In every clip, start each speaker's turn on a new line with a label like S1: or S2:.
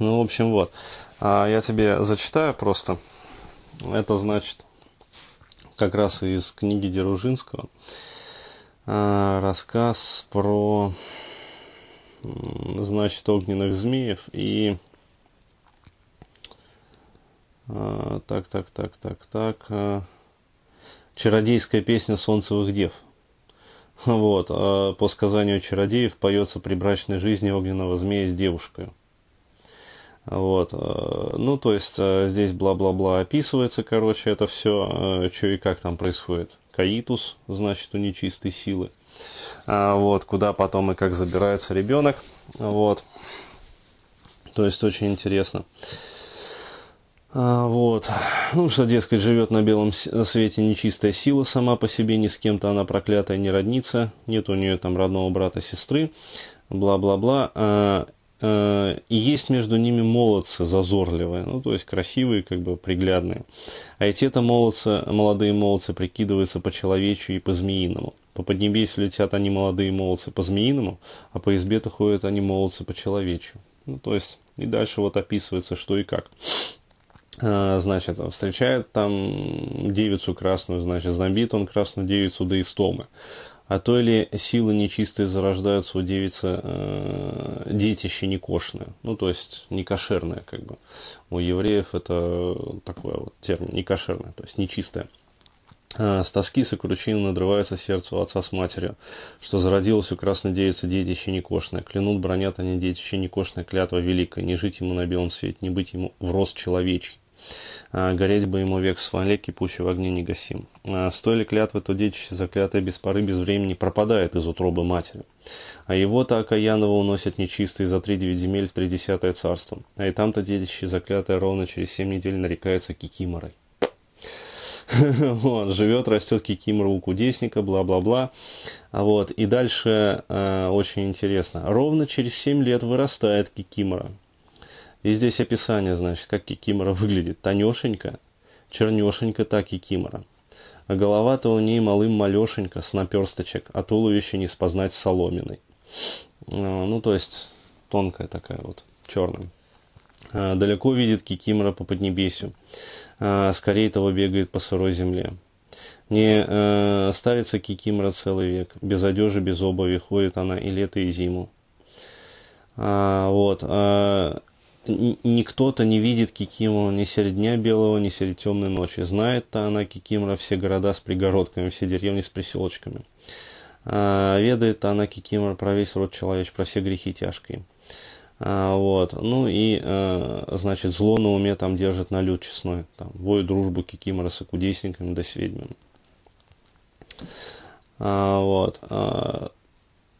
S1: Ну, в общем, вот. А я тебе зачитаю просто. Это значит как раз из книги Деружинского. А, рассказ про, значит, огненных змеев и... А, так, так, так, так, так. А, чародейская песня солнцевых дев. Вот. По сказанию чародеев поется при брачной жизни огненного змея с девушкой. Вот. Э, ну, то есть э, здесь бла-бла-бла описывается, короче, это все, э, что и как там происходит. Каитус, значит, у нечистой силы. А, вот, куда потом и как забирается ребенок. Вот. То есть очень интересно. А, вот. Ну, что, дескать, живет на белом свете нечистая сила сама по себе, ни с кем-то она проклятая не родница, нет у нее там родного брата, сестры, бла-бла-бла. Э, и есть между ними молодцы зазорливые, ну, то есть красивые, как бы приглядные. А эти это молодцы, молодые молодцы прикидываются по человечью и по змеиному. По поднебесью летят они молодые молодцы по змеиному, а по избе-то ходят они молодцы по человечью. Ну, то есть, и дальше вот описывается, что и как. Э, значит, встречает там девицу красную, значит, знобит он красную девицу до истомы. А то ли силы нечистые зарождаются у девицы э, детище некошное, ну то есть некошерное как бы. У евреев это такой вот термин, некошерное, то есть нечистое. А, с тоски сокручины надрывается сердце у отца с матерью, что зародилось у красной девицы детище некошное. Клянут, бронят они детище некошное, клятва великая, не жить ему на белом свете, не быть ему в рост человечий. А, гореть бы ему век в смоле, кипучий в огне негасим. А, стоили клятвы, то детище, заклятое без поры, без времени, пропадает из утробы матери. А его-то окаянного уносят нечистые за три девять земель в тридесятое царство. А и там-то детище, заклятое ровно через семь недель, нарекается кикиморой. Вот, живет, растет кикимора у кудесника, бла-бла-бла. А вот, и дальше э, очень интересно. Ровно через семь лет вырастает кикимора. И здесь описание, значит, как кикимора выглядит. Тонешенька, чернешенька та кикимора. А голова-то у ней малым малешенька, с наперсточек, а туловище не спознать соломенной. А, ну, то есть, тонкая такая вот, черная. А, далеко видит кикимора по поднебесью. А, скорее того бегает по сырой земле. Не э, ставится кикимора целый век. Без одежи, без обуви ходит она и лето, и зиму. А, вот никто-то не видит Кикимору ни среди дня белого, ни среди темной ночи. Знает-то она Кикимора все города с пригородками, все деревни с приселочками. А, ведает она Кикимора про весь род человеческий, про все грехи тяжкие. А, вот. Ну и, а, значит, зло на уме там держит на люд честной. Там, воет дружбу Кикимора с окудесниками да с ведьмами. А, вот. А,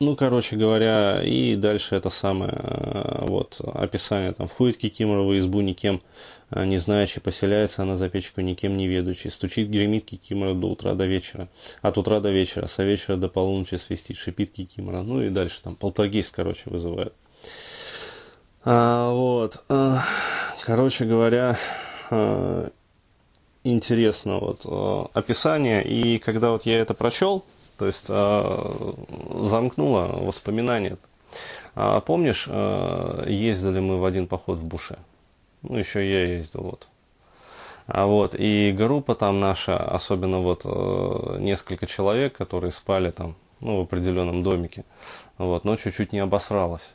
S1: ну, короче говоря, и дальше это самое, э, вот, описание, там, входит Кикимора в избу никем э, не знающий, поселяется она за печку никем не ведущий, стучит, гремит Кикимора до утра до вечера, от утра до вечера, со вечера до полуночи свистит, шипит Кикимора, ну и дальше там полтергейст, короче, вызывает. А, вот, а, короче говоря, интересно вот описание, и когда вот я это прочел, то есть э, замкнуло воспоминания. А помнишь, э, ездили мы в один поход в Буше? Ну, еще я ездил, вот. А вот, и группа там наша, особенно вот э, несколько человек, которые спали там, ну, в определенном домике, вот, но чуть-чуть не обосралась.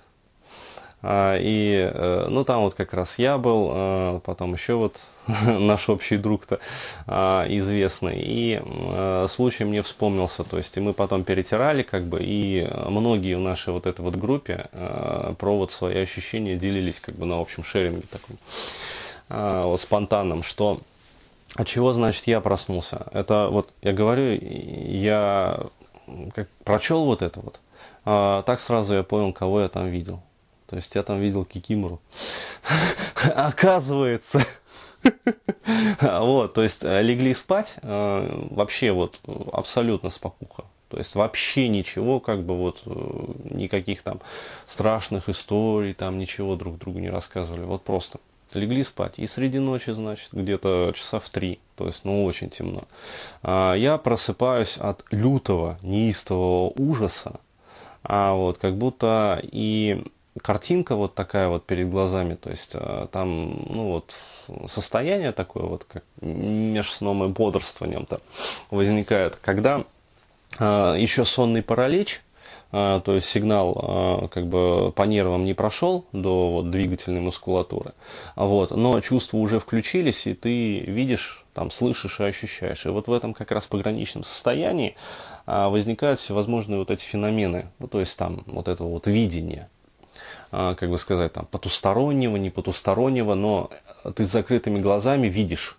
S1: А, и, э, ну, там вот как раз я был, а, потом еще вот наш общий друг-то а, известный. И случай мне вспомнился, то есть и мы потом перетирали, как бы, и многие в нашей вот этой вот группе про вот свои ощущения делились, как бы, на общем шеринге таком, вот спонтанном, что от чего, значит, я проснулся? Это вот, я говорю, я как прочел вот это вот, так сразу я понял, кого я там видел. То есть я там видел Кикимору. Оказывается. Вот, то есть э, легли спать, э, вообще вот абсолютно спокуха. То есть вообще ничего, как бы вот э, никаких там страшных историй, там ничего друг другу не рассказывали. Вот просто легли спать. И среди ночи, значит, где-то часа в три, то есть, ну, очень темно. А я просыпаюсь от лютого, неистового ужаса, а вот как будто и картинка вот такая вот перед глазами, то есть э, там, ну вот, состояние такое вот, как между сном и бодрствованием-то возникает, когда э, еще сонный паралич, э, то есть сигнал как бы по нервам не прошел до вот, двигательной мускулатуры, вот, но чувства уже включились, и ты видишь, там, слышишь и ощущаешь. И вот в этом как раз пограничном состоянии возникают всевозможные вот эти феномены, ну, то есть там вот это вот видение, а, как бы сказать, там, потустороннего, не потустороннего, но ты с закрытыми глазами видишь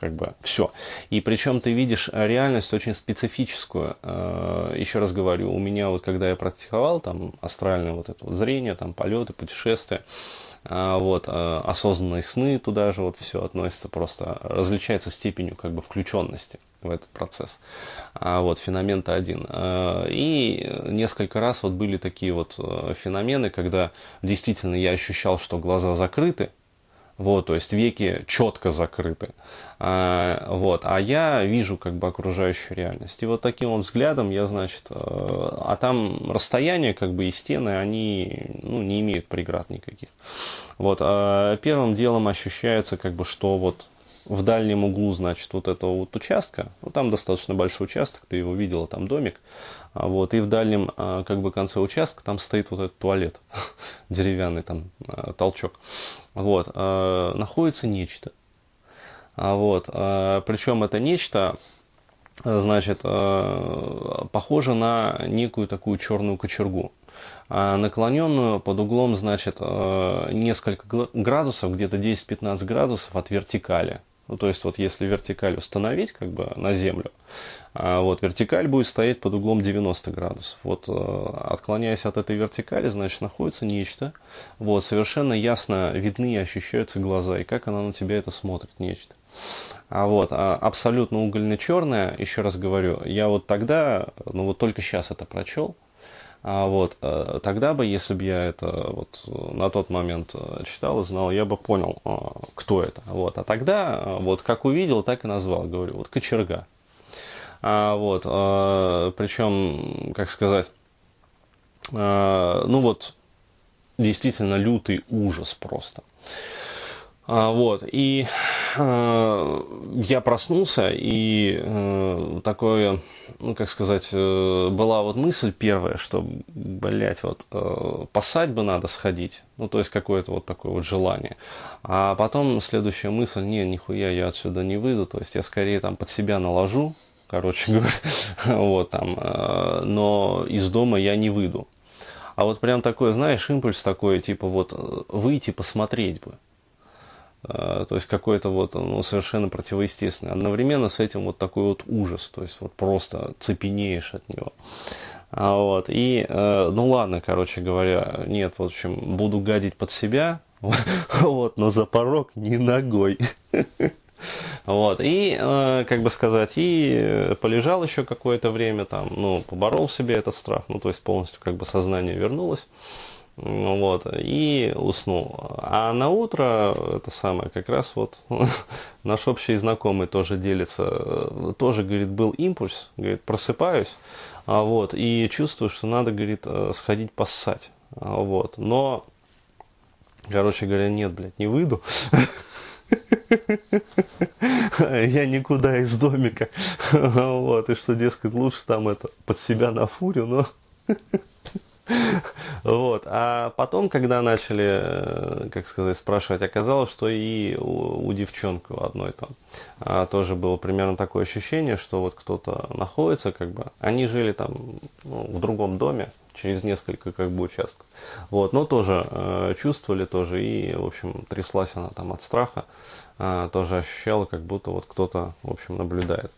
S1: как бы все. И причем ты видишь реальность очень специфическую. А, Еще раз говорю, у меня вот когда я практиковал там астральное вот это вот зрение, там полеты, путешествия, а, вот, осознанные сны туда же вот все относится, просто различается степенью как бы включенности в этот процесс. А вот феномен-то один. И несколько раз вот были такие вот э, феномены, когда действительно я ощущал, что глаза закрыты, вот, то есть веки четко закрыты. А, вот, а я вижу как бы окружающую реальность. И вот таким вот взглядом я, значит, э, а там расстояние как бы и стены, они ну, не имеют преград никаких. Вот, а первым делом ощущается как бы, что вот в дальнем углу, значит, вот этого вот участка, ну, там достаточно большой участок, ты его видела, там домик, а вот, и в дальнем, а, как бы, конце участка там стоит вот этот туалет, деревянный там а, толчок, вот, находится нечто, вот, причем это нечто, значит, похоже на некую такую черную кочергу, наклоненную под углом, значит, несколько градусов, где-то 10-15 градусов от вертикали. Ну, то есть, вот если вертикаль установить как бы на землю, а вот вертикаль будет стоять под углом 90 градусов. Вот э, отклоняясь от этой вертикали, значит, находится нечто. Вот, совершенно ясно видны и ощущаются глаза, и как она на тебя это смотрит, нечто. А вот, а абсолютно угольно-черная, еще раз говорю, я вот тогда, ну вот только сейчас это прочел, а вот э, тогда бы, если бы я это вот на тот момент э, читал и знал, я бы понял, э, кто это. Вот. А тогда, вот как увидел, так и назвал. Говорю, вот кочерга. А, вот, причем, как сказать, ну вот, действительно лютый ужас просто. А, вот, и э, я проснулся, и э, такое, ну, как сказать, э, была вот мысль первая, что, блядь, вот, э, посать бы надо сходить, ну, то есть какое-то вот такое вот желание. А потом следующая мысль, не, нихуя я отсюда не выйду, то есть я скорее там под себя наложу, короче говоря, вот там, э, но из дома я не выйду. А вот прям такой, знаешь, импульс такой, типа вот э, выйти посмотреть бы. А, то есть какой-то вот ну, совершенно противоестественный. Одновременно с этим вот такой вот ужас, то есть вот просто цепенеешь от него. А вот, и, э, ну ладно, короче говоря, нет, в общем, буду гадить под себя, вот, но за порог не ногой. Вот, и, э, как бы сказать, и полежал еще какое-то время там, ну, поборол себе этот страх, ну, то есть полностью как бы сознание вернулось. Вот, и уснул. А на утро это самое, как раз вот наш общий знакомый тоже делится, тоже, говорит, был импульс, говорит, просыпаюсь, а вот, и чувствую, что надо, говорит, э, сходить поссать. А вот, но, короче говоря, нет, блядь, не выйду. Я никуда из домика. Вот, и что, дескать, лучше там это под себя на фурю, но Вот. А потом, когда начали, э, как сказать, спрашивать, оказалось, что и у, у девчонки одной там а, тоже было примерно такое ощущение, что вот кто-то находится, как бы, они жили там ну, в другом доме, через несколько как бы участков. Вот, но тоже э, чувствовали тоже и, в общем, тряслась она там от страха, э, тоже ощущала, как будто вот кто-то, в общем, наблюдает.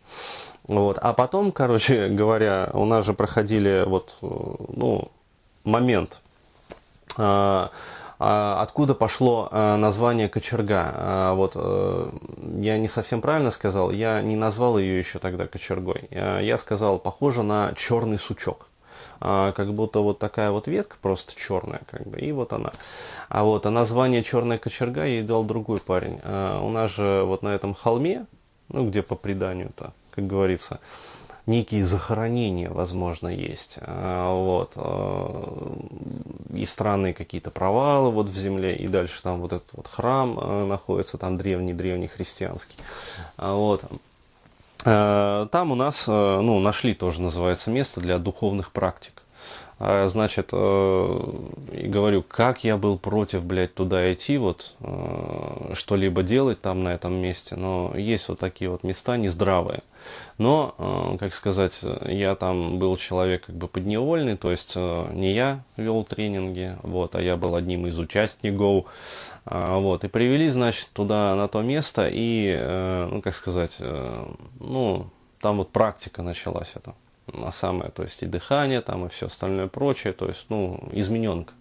S1: Вот, а потом, короче говоря, у нас же проходили вот, э, ну, момент. А, а, откуда пошло а, название кочерга? Вот э, я не совсем правильно сказал, я не назвал ее еще тогда кочергой. Я сказал, похоже на черный сучок как будто вот такая вот ветка просто черная, как бы, и вот она. А вот а название черная кочерга ей дал другой парень. У нас же вот на этом холме, ну где по преданию-то, как говорится, некие захоронения, возможно, есть. А, вот. А, и странные какие-то провалы вот в земле, и дальше там вот этот вот храм а, находится, там древний-древний христианский. Вот. Там у нас, ну, нашли тоже, называется, место для духовных практик. А, значит, э, и говорю, как я был против, блядь, туда идти, вот, э, что-либо делать там на этом месте, но есть вот такие вот места нездравые. Но, э, как сказать, я там был человек как бы подневольный, то есть не я вел тренинги, вот, а я был одним из участников, вот, и привели, значит, туда, на то место, и, ну, как сказать, ну, там вот практика началась это самое, то есть и дыхание там, и все остальное прочее, то есть, ну, измененка.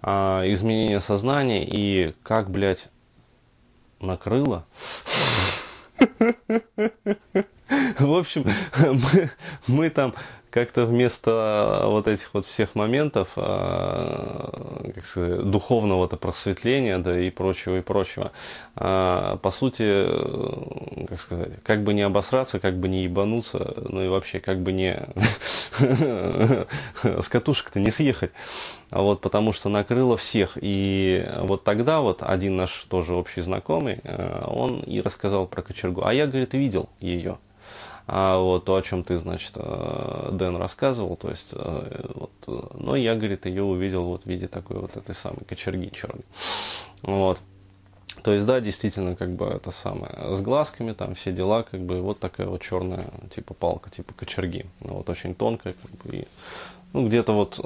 S1: А, изменение сознания и как, блядь, накрыло. В общем, мы, мы там как-то вместо вот этих вот всех моментов, а, как сказать, духовного-то просветления, да и прочего, и прочего, а, по сути, как сказать, как бы не обосраться, как бы не ебануться, ну и вообще как бы не с катушек-то не съехать. А вот потому что накрыло всех. И вот тогда вот один наш тоже общий знакомый, он и рассказал про кочергу. А я, говорит, видел ее. А вот то, о чем ты, значит, э, Дэн рассказывал, то есть, э, вот, э, но я, говорит, ее увидел вот в виде такой вот этой самой кочерги черной. Вот. То есть, да, действительно, как бы это самое, с глазками, там все дела, как бы вот такая вот черная, типа палка, типа кочерги. Ну, вот очень тонкая, как бы, и, ну, где-то вот,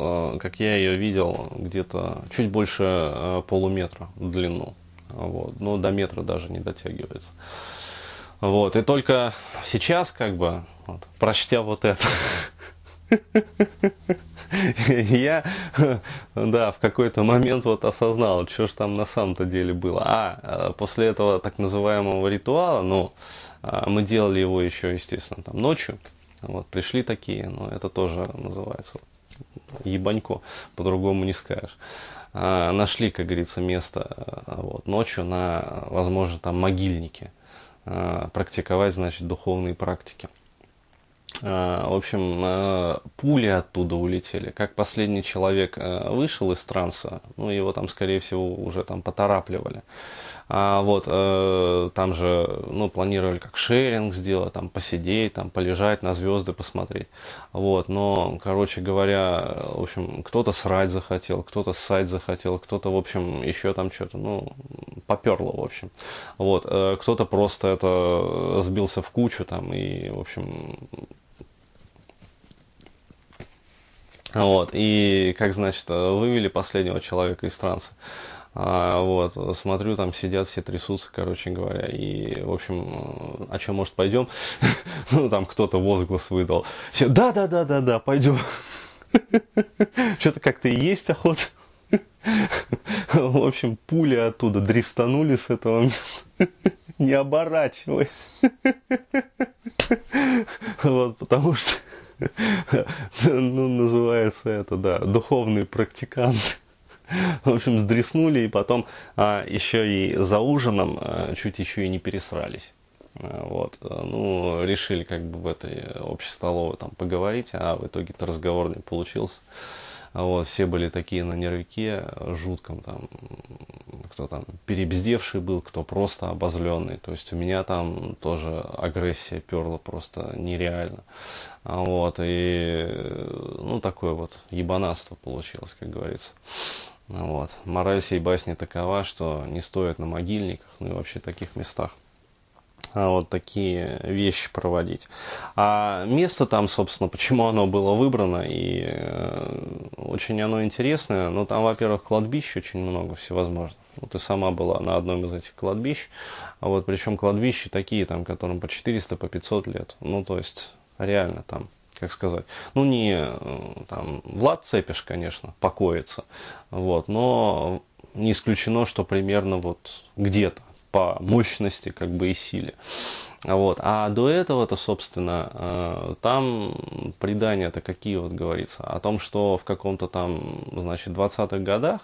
S1: как я ее видел, где-то чуть больше полуметра в длину. Вот, но до метра даже не дотягивается. Вот, и только сейчас, как бы, вот, прочтя вот это, я, да, в какой-то момент вот осознал, что же там на самом-то деле было. А, э, после этого так называемого ритуала, ну, а, мы делали его еще, естественно, там ночью. Вот, пришли такие, но это тоже называется ебанько, по-другому не скажешь. А, нашли, как говорится, место э, вот, ночью на, возможно, там могильнике. Э, практиковать, значит, духовные практики. Э, в общем, э, пули оттуда улетели. Как последний человек вышел из транса, ну, его там, скорее всего, уже там поторапливали. А вот э, там же, ну, планировали как шеринг сделать, там посидеть, там полежать, на звезды посмотреть. Вот, но, короче говоря, в общем, кто-то срать захотел, кто-то ссать захотел, кто-то, в общем, еще там что-то, ну, поперло, в общем. Вот, э, кто-то просто это сбился в кучу там и, в общем, вот, и, как значит, вывели последнего человека из транса. А, вот, смотрю, там сидят, все трясутся, короче говоря. И, в общем, о чем, может, пойдем? ну, там кто-то возглас выдал. Все, да, да, да, да, да, пойдем. Что-то как-то и есть охота. В общем, пули оттуда дрестанули с этого места, не оборачиваясь. Вот, потому что, ну, называется это, да, духовный практикант. В общем, сдреснули и потом а, еще и за ужином а, чуть еще и не пересрались. А, вот, ну, решили как бы в этой общей столовой там поговорить, а в итоге-то разговор не получился. Вот, все были такие на нервике, жутком там, кто там перебздевший был, кто просто обозленный. То есть у меня там тоже агрессия перла просто нереально. Вот, и, ну, такое вот ебанатство получилось, как говорится. Вот. Мораль всей басни такова, что не стоит на могильниках, ну и вообще таких местах а вот такие вещи проводить. А место там, собственно, почему оно было выбрано, и э, очень оно интересное, но там, во-первых, кладбищ очень много всевозможных. Вот ты сама была на одном из этих кладбищ, а вот причем кладбища такие, там, которым по 400, по 500 лет. Ну, то есть, реально там как сказать, ну не э, там Влад Цепиш, конечно, покоится, вот, но не исключено, что примерно вот где-то по мощности как бы и силе. Вот. А до этого-то, собственно, э, там предания-то какие вот говорится? О том, что в каком-то там, значит, 20-х годах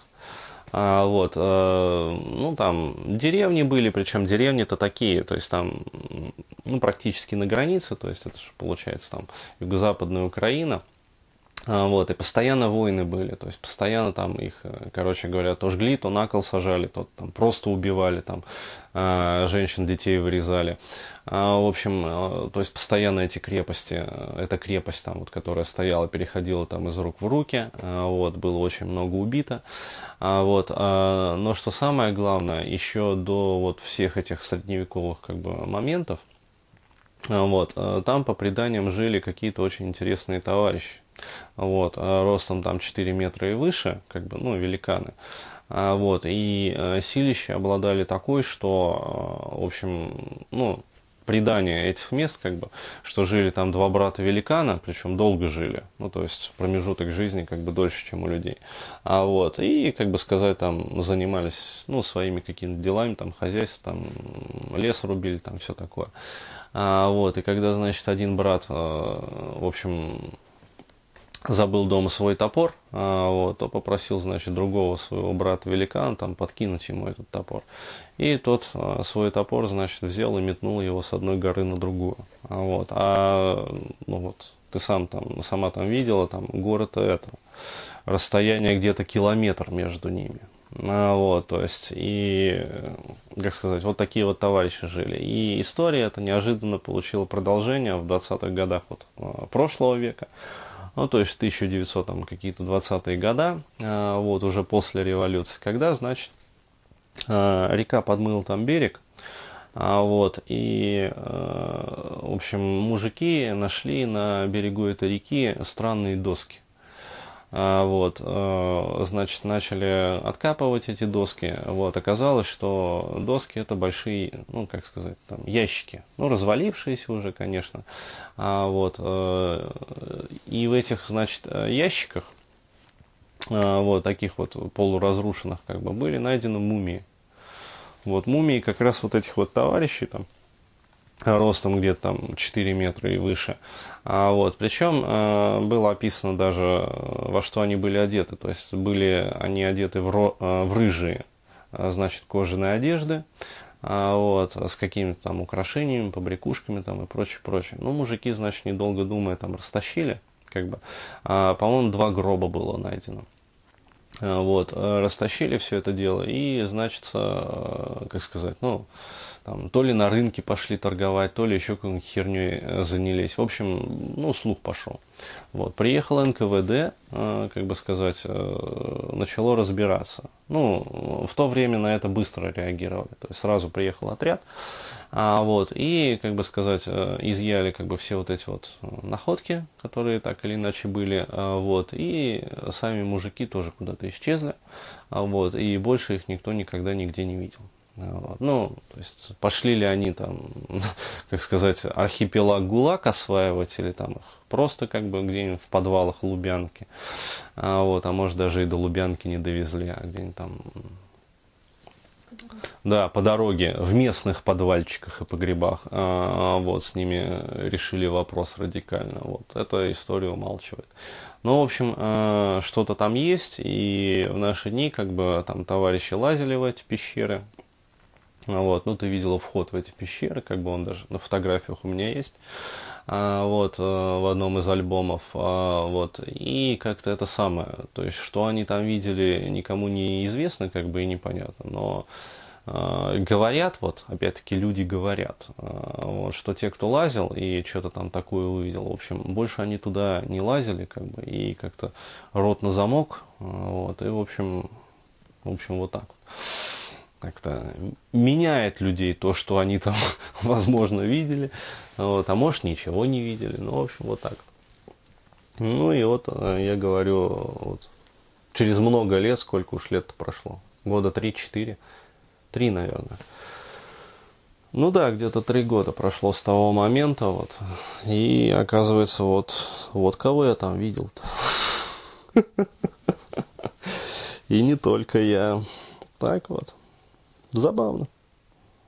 S1: А, вот, э, ну, там деревни были, причем деревни-то такие, то есть там, ну, практически на границе, то есть это же получается там юго-западная Украина, вот, и постоянно войны были, то есть постоянно там их, э, короче говоря, то жгли, то на кол сажали, то там просто убивали, там а, женщин, детей вырезали. А, в общем, э, то есть постоянно эти крепости, э, эта крепость там, вот, которая стояла, переходила там из рук в руки, вот, было очень много убито. Вот, но что самое главное, еще до вот всех этих средневековых как бы моментов, вот, там по преданиям жили какие-то очень интересные товарищи вот, а ростом там 4 метра и выше, как бы, ну, великаны. А, вот, и э, силища обладали такой, что, э, в общем, ну, предание этих мест, как бы, что жили там два брата великана, причем долго жили, ну, то есть промежуток жизни как бы дольше, чем у людей. А вот, и, как бы сказать, там занимались, ну, своими какими-то делами, там, хозяйство, там, лес рубили, там, все такое. А, вот, и когда, значит, один брат, э, в общем, забыл дома свой топор, а, вот, то попросил, значит, другого своего брата великана там подкинуть ему этот топор. И тот а, свой топор, значит, взял и метнул его с одной горы на другую. А, вот, а ну вот, ты сам там, сама там видела, там горы-то это, расстояние где-то километр между ними. А, вот, то есть, и, как сказать, вот такие вот товарищи жили. И история эта неожиданно получила продолжение в 20-х годах вот, а, прошлого века ну, то есть 1900 там какие-то 20-е года, а, вот уже после революции, когда, значит, а, река подмыла там берег, а, вот, и, в общем, мужики нашли на берегу этой реки странные доски. А, вот, э, значит, начали откапывать эти доски. Вот, оказалось, что доски это большие, ну, как сказать, там, ящики. Ну, развалившиеся уже, конечно. А, вот, э, и в этих, значит, ящиках, э, вот, таких вот полуразрушенных, как бы, были найдены мумии. Вот, мумии как раз вот этих вот товарищей там, ростом где-то там 4 метра и выше. А вот, причем э, было описано даже, э, во что они были одеты. То есть были они одеты в, ро, э, в рыжие, значит, кожаные одежды, а, вот, с какими-то там украшениями, побрякушками там и прочее, прочее. Ну, мужики, значит, недолго думая, там растащили, как бы. А, по-моему, два гроба было найдено. Вот, растащили все это дело и, значит, как сказать, ну, там, то ли на рынке пошли торговать, то ли еще какой-нибудь херней э, занялись. В общем, ну, слух пошел. Вот. Приехал НКВД, э, как бы сказать, э, начало разбираться. Ну, в то время на это быстро реагировали. То есть сразу приехал отряд, а, вот, и, как бы сказать, изъяли как бы все вот эти вот находки, которые так или иначе были, вот, и сами мужики тоже куда-то исчезли, а, вот, и больше их никто никогда нигде не видел. Вот. Ну, то есть пошли ли они там, как сказать, архипелаг ГУЛАГ осваивать или там их просто как бы где-нибудь в подвалах Лубянки. А, вот, а может даже и до Лубянки не довезли, а где-нибудь там да, по дороге, в местных подвальчиках и погребах, а, вот, с ними решили вопрос радикально. Вот, эта история умалчивает. Ну, в общем, а, что-то там есть, и в наши дни, как бы, там товарищи лазили в эти пещеры, вот, ну, ты видела вход в эти пещеры, как бы он даже на фотографиях у меня есть. А, вот, э, в одном из альбомов. А, вот, и как-то это самое. То есть, что они там видели, никому не известно, как бы и непонятно. Но а, говорят, вот, опять-таки, люди говорят, а, вот, что те, кто лазил и что-то там такое увидел, в общем, больше они туда не лазили, как бы, и как-то рот на замок, а, вот, и, в общем, в общем, вот так вот как-то меняет людей то, что они там, возможно, видели, вот, а может, ничего не видели. Ну, в общем, вот так. Ну и вот э, я говорю, вот, через много лет, сколько уж лет прошло, года 3-4, 3, наверное. Ну да, где-то три года прошло с того момента, вот. И оказывается, вот, вот кого я там видел-то. И не только я. Так вот. Забавно.